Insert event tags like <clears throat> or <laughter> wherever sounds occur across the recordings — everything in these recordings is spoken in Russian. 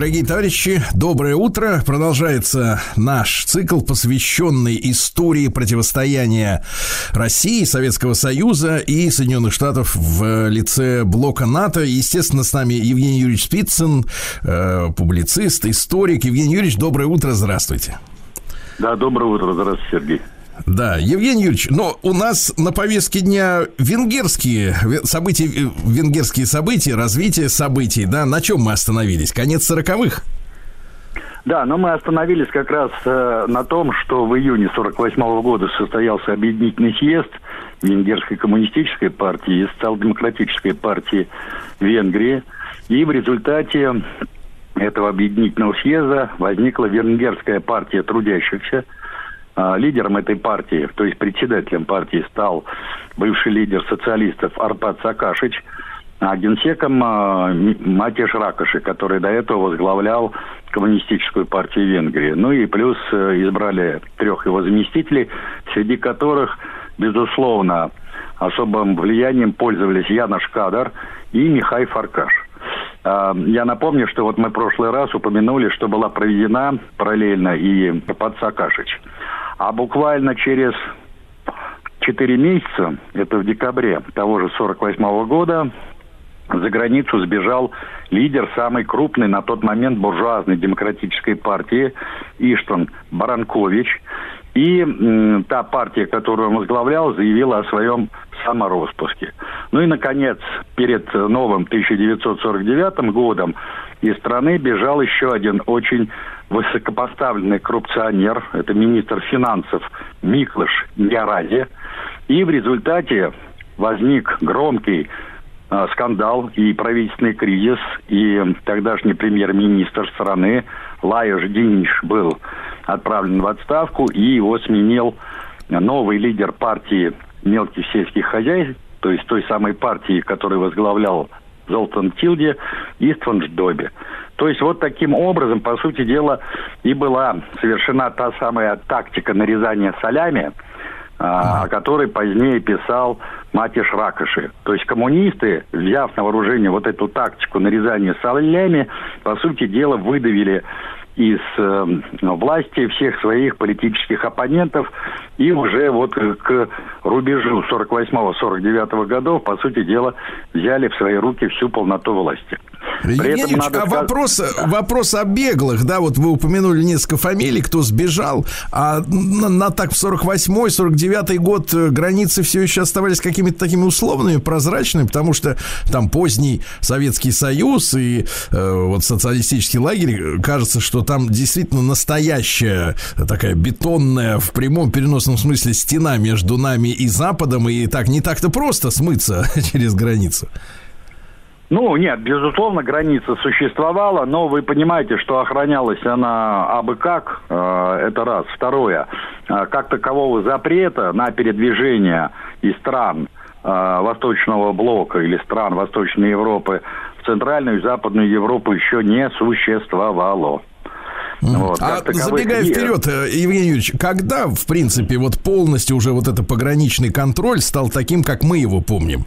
Дорогие товарищи, доброе утро. Продолжается наш цикл, посвященный истории противостояния России, Советского Союза и Соединенных Штатов в лице блока НАТО. Естественно, с нами Евгений Юрьевич Спицын, э, публицист, историк. Евгений Юрьевич, доброе утро, здравствуйте. Да, доброе утро, здравствуйте, Сергей. Да, Евгений Юрьевич, но у нас на повестке дня венгерские события, э, венгерские события, развитие событий, да, на чем мы остановились? Конец сороковых? Да, но мы остановились как раз э, на том, что в июне 48 -го года состоялся объединительный съезд Венгерской коммунистической партии и социал-демократической партии Венгрии. И в результате этого объединительного съезда возникла Венгерская партия трудящихся – лидером этой партии, то есть председателем партии стал бывший лидер социалистов Арпад Сакашич, а генсеком а, Матиш Ракоши, который до этого возглавлял коммунистическую партию Венгрии. Ну и плюс э, избрали трех его заместителей, среди которых, безусловно, особым влиянием пользовались Яна Шкадар и Михай Фаркаш. А, я напомню, что вот мы в прошлый раз упомянули, что была проведена параллельно и под Сакашич. А буквально через 4 месяца, это в декабре того же 48 -го года, за границу сбежал лидер самой крупной на тот момент буржуазной демократической партии Иштван Баранкович. И м, та партия, которую он возглавлял, заявила о своем самороспуске. Ну и, наконец, перед новым 1949 годом из страны бежал еще один очень высокопоставленный коррупционер, это министр финансов Миклыш Яради. И в результате возник громкий э, скандал и правительственный кризис, и тогдашний премьер-министр страны Лайош Диниш был отправлен в отставку, и его сменил новый лидер партии мелких сельских хозяйств, то есть той самой партии, которую возглавлял Золтан Тилде, Истван Ждобе. То есть вот таким образом, по сути дела, и была совершена та самая тактика нарезания солями, а, о которой позднее писал Матиш Ракоши. То есть коммунисты, взяв на вооружение вот эту тактику нарезания солями, по сути дела выдавили из э, власти всех своих политических оппонентов и уже вот к рубежу 48-49 годов, по сути дела, взяли в свои руки всю полноту власти. Евгений надо... а вопрос, вопрос о беглых, да, вот вы упомянули несколько фамилий, кто сбежал, а на, на так в 48-й, 49-й год э, границы все еще оставались какими-то такими условными, прозрачными, потому что там поздний Советский Союз и э, вот социалистический лагерь, э, кажется, что там действительно настоящая такая бетонная в прямом переносном смысле стена между нами и Западом, и так не так-то просто смыться <laughs> через границу. Ну, нет, безусловно, граница существовала, но вы понимаете, что охранялась она абы как, э, это раз. Второе, э, как такового запрета на передвижение из стран э, Восточного блока или стран Восточной Европы в Центральную и Западную Европу еще не существовало. Вот, а забегая есть. вперед, Евгений Юрьевич, когда, в принципе, вот полностью уже вот это пограничный контроль стал таким, как мы его помним?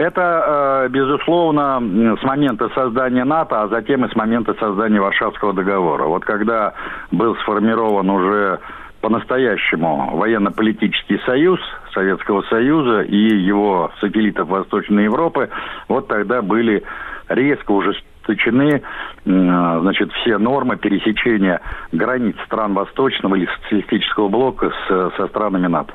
Это, э, безусловно, с момента создания НАТО, а затем и с момента создания Варшавского договора. Вот когда был сформирован уже по-настоящему военно-политический союз Советского Союза и его сателлитов Восточной Европы, вот тогда были резко ужесточены значит, все нормы пересечения границ стран Восточного или социалистического блока с, со странами НАТО.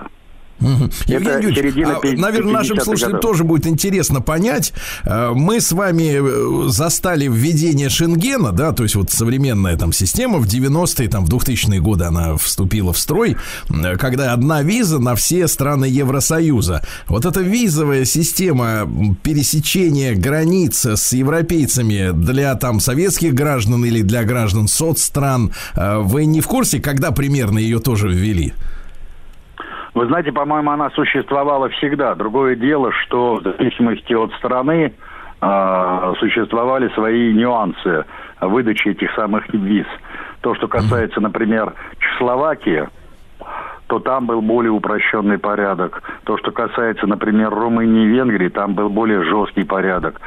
Угу. Евгений Юрьевич, а, наверное, нашим слушателям тоже будет интересно понять. Э, мы с вами э, застали введение Шенгена, да, то есть вот современная там система в 90-е, там в 2000-е годы она вступила в строй, э, когда одна виза на все страны Евросоюза. Вот эта визовая система пересечения границ с европейцами для там советских граждан или для граждан соцстран, вы не в курсе, когда примерно ее тоже ввели? Вы знаете, по-моему, она существовала всегда. Другое дело, что в зависимости от страны э, существовали свои нюансы выдачи этих самых виз. То, что касается, например, Чехословакии, то там был более упрощенный порядок. То, что касается, например, Румынии и Венгрии, там был более жесткий порядок.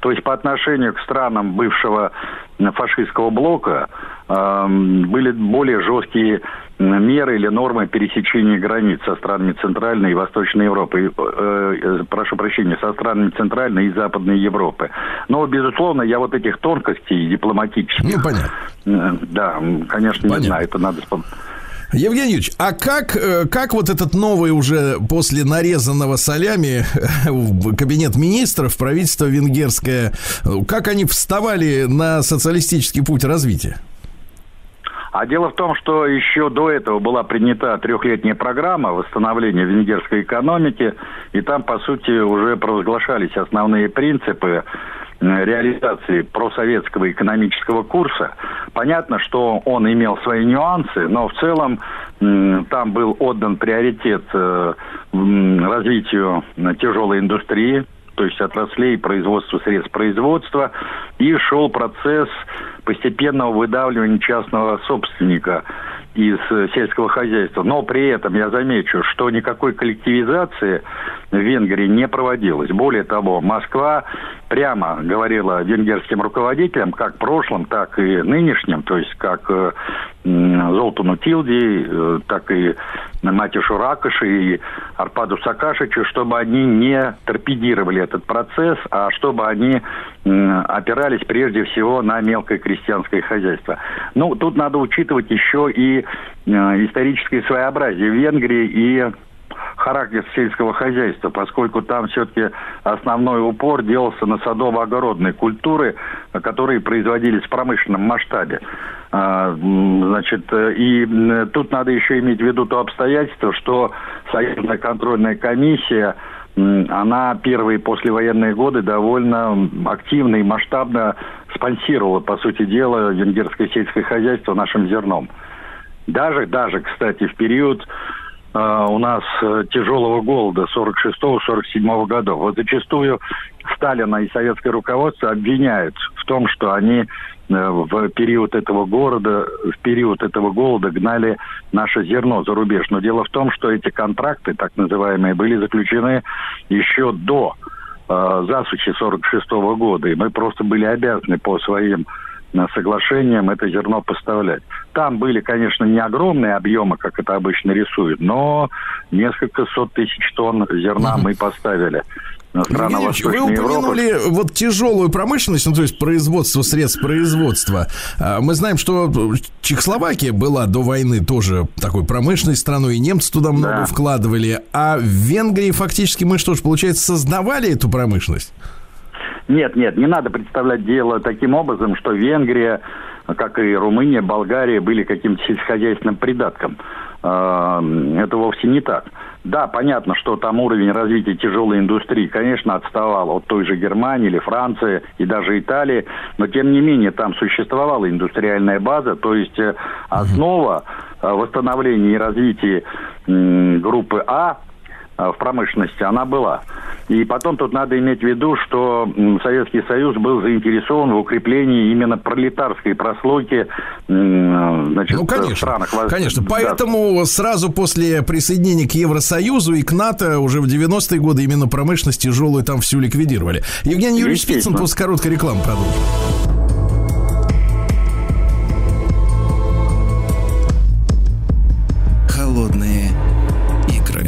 То есть по отношению к странам бывшего фашистского блока были более жесткие меры или нормы пересечения границ со странами Центральной и Восточной Европы. Э, э, прошу прощения, со странами Центральной и Западной Европы. Но, безусловно, я вот этих тонкостей дипломатических... Ну, понятно. Э, да, конечно, понятно. не знаю, это надо. Евгений Юрьевич, а как, как вот этот новый уже после нарезанного солями кабинет министров, правительство венгерское, как они вставали на социалистический путь развития? А дело в том, что еще до этого была принята трехлетняя программа восстановления венгерской экономики, и там, по сути, уже провозглашались основные принципы реализации просоветского экономического курса. Понятно, что он имел свои нюансы, но в целом там был отдан приоритет э, развитию тяжелой индустрии, то есть отраслей производства средств производства, и шел процесс постепенного выдавливания частного собственника из сельского хозяйства. Но при этом я замечу, что никакой коллективизации в Венгрии не проводилось. Более того, Москва прямо говорила венгерским руководителям, как прошлым, так и нынешним, то есть как э, Золтану Тилди, э, так и Матишу Ракоши и Арпаду Сакашичу, чтобы они не торпедировали этот процесс, а чтобы они опирались прежде всего на мелкое крестьянское хозяйство. Ну, тут надо учитывать еще и э, историческое своеобразие Венгрии и характер сельского хозяйства, поскольку там все-таки основной упор делался на садово-огородные культуры, которые производились в промышленном масштабе. А, значит, и тут надо еще иметь в виду то обстоятельство, что Союзная контрольная комиссия она первые послевоенные годы довольно активно и масштабно спонсировала, по сути дела, венгерское сельское хозяйство нашим зерном. Даже, даже, кстати, в период э, у нас э, тяжелого голода 46-47 годов. Вот зачастую Сталина и советское руководство обвиняют в том, что они э, в период этого города, в период этого голода гнали наше зерно за рубеж. Но дело в том, что эти контракты, так называемые, были заключены еще до э, засухи 46 -го года. И мы просто были обязаны по своим соглашением это зерно поставлять. Там были, конечно, не огромные объемы, как это обычно рисуют, но несколько сот тысяч тонн зерна мы поставили страна Евгений Вы упомянули Европы. вот тяжелую промышленность, ну, то есть производство средств производства. А, мы знаем, что Чехословакия была до войны тоже такой промышленной страной, и немцы туда много да. вкладывали. А в Венгрии фактически мы что ж, получается, создавали эту промышленность? Нет, нет, не надо представлять дело таким образом, что Венгрия, как и Румыния, Болгария были каким-то сельскохозяйственным придатком. А, это вовсе не так. Да, понятно, что там уровень развития тяжелой индустрии, конечно, отставал от той же Германии или Франции и даже Италии, но тем не менее там существовала индустриальная база, то есть э, основа э, восстановления и развития группы А в промышленности, она была. И потом тут надо иметь в виду, что Советский Союз был заинтересован в укреплении именно пролетарской прослойки значит, ну, конечно, в странах. Конечно, да. поэтому сразу после присоединения к Евросоюзу и к НАТО уже в 90-е годы именно промышленность тяжелую там всю ликвидировали. Евгений Юрьевич Спицын после короткой рекламы продолжим.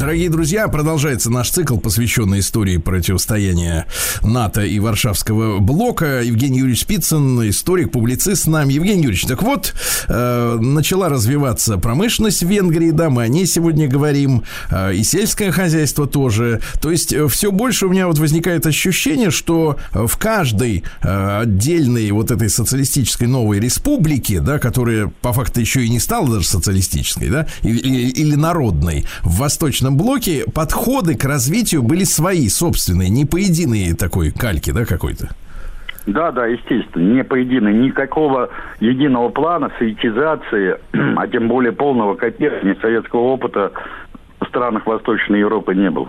Дорогие друзья, продолжается наш цикл, посвященный истории противостояния НАТО и Варшавского блока. Евгений Юрьевич Спицын, историк, публицист с нами. Евгений Юрьевич, так вот, э, начала развиваться промышленность в Венгрии, да, мы о ней сегодня говорим, э, и сельское хозяйство тоже. То есть э, все больше у меня вот возникает ощущение, что в каждой э, отдельной вот этой социалистической новой республике, да, которая по факту еще и не стала даже социалистической, да, или, или народной, в Восточном блоке подходы к развитию были свои, собственные, не по единой такой кальке, да, какой-то? Да, да, естественно, не по единой, никакого единого плана советизации, <clears throat> а тем более полного копирования советского опыта в странах Восточной Европы не было.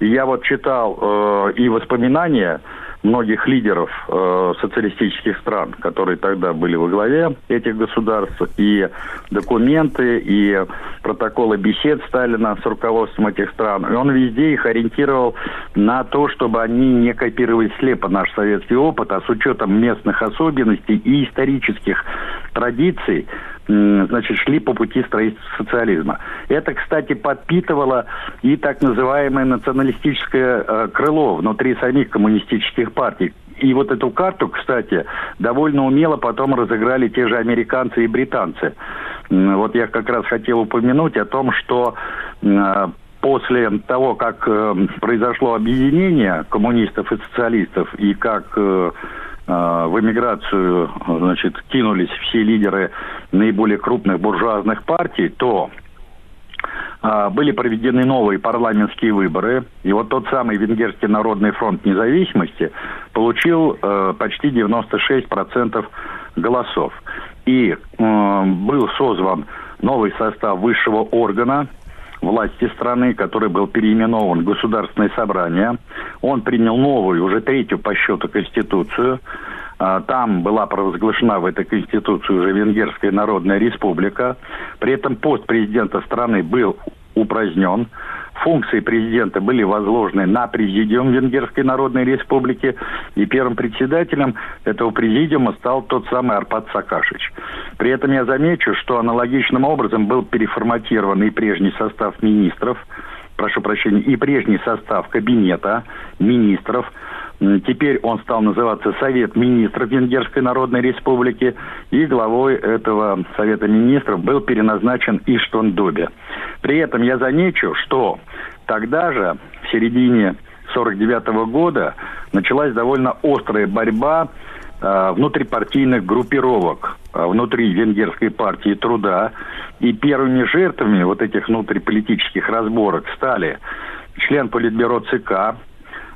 И я вот читал э, и воспоминания многих лидеров э, социалистических стран, которые тогда были во главе этих государств, и документы, и протоколы бесед Сталина с руководством этих стран. И он везде их ориентировал на то, чтобы они не копировали слепо наш советский опыт, а с учетом местных особенностей и исторических традиций значит, шли по пути строительства социализма. Это, кстати, подпитывало и так называемое националистическое э, крыло внутри самих коммунистических партий. И вот эту карту, кстати, довольно умело потом разыграли те же американцы и британцы. Вот я как раз хотел упомянуть о том, что э, после того, как э, произошло объединение коммунистов и социалистов, и как Э, в эмиграцию значит, кинулись все лидеры наиболее крупных буржуазных партий, то э, были проведены новые парламентские выборы. И вот тот самый Венгерский народный фронт независимости получил э, почти 96% голосов. И э, был созван новый состав высшего органа власти страны, который был переименован в Государственное собрание. Он принял новую, уже третью по счету Конституцию. А, там была провозглашена в этой Конституции уже Венгерская Народная Республика. При этом пост президента страны был упразднен функции президента были возложены на президиум Венгерской Народной Республики, и первым председателем этого президиума стал тот самый Арпад Сакашич. При этом я замечу, что аналогичным образом был переформатирован и прежний состав министров, прошу прощения, и прежний состав кабинета министров, Теперь он стал называться Совет министров Венгерской Народной Республики, и главой этого Совета министров был переназначен Иштван Добе. При этом я замечу, что тогда же, в середине 1949 года, началась довольно острая борьба э, внутрипартийных группировок внутри Венгерской партии труда. И первыми жертвами вот этих внутриполитических разборок стали член Политбюро ЦК,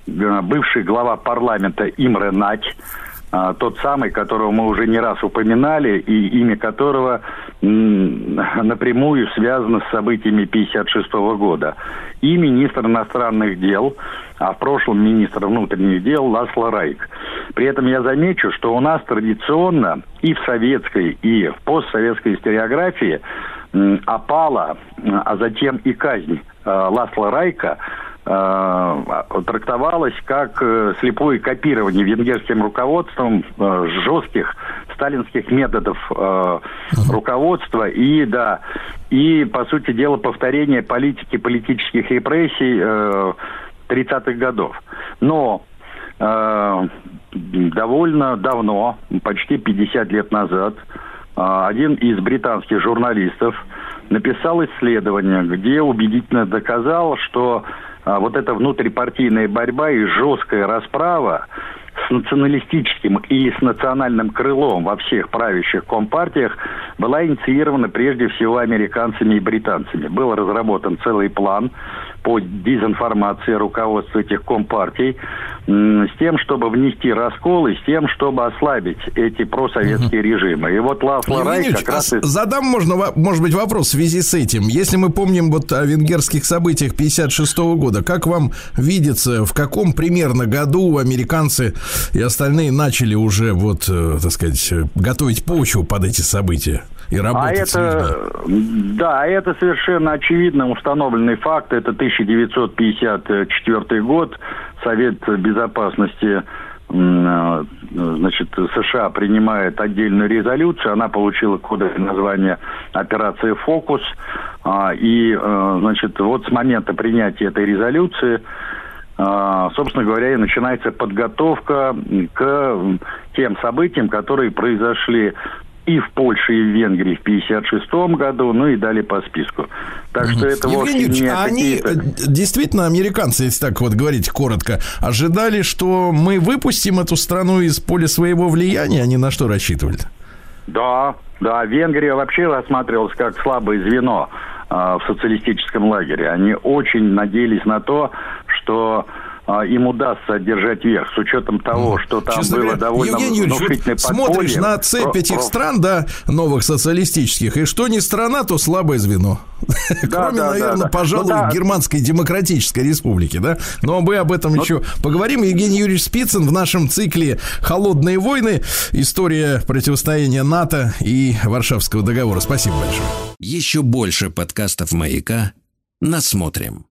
бывший глава парламента Имре Нать, а, тот самый, которого мы уже не раз упоминали, и имя которого напрямую связано с событиями 1956 года. И министр иностранных дел, а в прошлом министр внутренних дел Ласло Райк. При этом я замечу, что у нас традиционно и в советской, и в постсоветской историографии опала, а затем и казнь э, Ласла Райка трактовалось как э, слепое копирование венгерским руководством э, жестких сталинских методов руководства и да и по сути дела повторение политики политических репрессий 30-х годов. Но довольно давно, почти 50 лет назад, один из британских журналистов написал исследование, где убедительно доказал, что вот эта внутрипартийная борьба и жесткая расправа с националистическим или с национальным крылом во всех правящих компартиях была инициирована прежде всего американцами и британцами. Был разработан целый план по дезинформации руководства этих компартий с тем, чтобы внести расколы, с тем, чтобы ослабить эти просоветские угу. режимы. И вот Ласло Рай как раз... И... Задам, можно, может быть, вопрос в связи с этим. Если мы помним вот о венгерских событиях 56 года, как вам видится, в каком примерно году американцы и остальные начали уже, вот, э, так сказать, готовить почву под эти события? и работать а это, Да, это совершенно очевидно установленный факт. Это 1954 год. Совет Безопасности э, значит, США принимает отдельную резолюцию, она получила кодовое название «Операция Фокус», а, и, э, значит, вот с момента принятия этой резолюции а, собственно говоря, и начинается подготовка к тем событиям, которые произошли и в Польше, и в Венгрии в 1956 году, ну и далее по списку. Так что это Евгений вовсе не а они э, действительно, американцы, если так вот говорить коротко, ожидали, что мы выпустим эту страну из поля своего влияния, они на что рассчитывали? Да, да, Венгрия вообще рассматривалась как слабое звено э, в социалистическом лагере. Они очень надеялись на то, что им удастся одержать верх, с учетом того, что там Честно было говоря, довольно Евгений Юрьевич, вот смотришь на цепь про, этих про... стран, да, новых социалистических, и что не страна, то слабое звено. Да, Кроме, да, наверное, да, пожалуй, ну. Германской Демократической Республики, да? Но мы об этом ну, еще поговорим. Евгений Юрьевич Спицын в нашем цикле «Холодные войны. История противостояния НАТО и Варшавского договора». Спасибо большое. Еще больше подкастов «Маяка» насмотрим.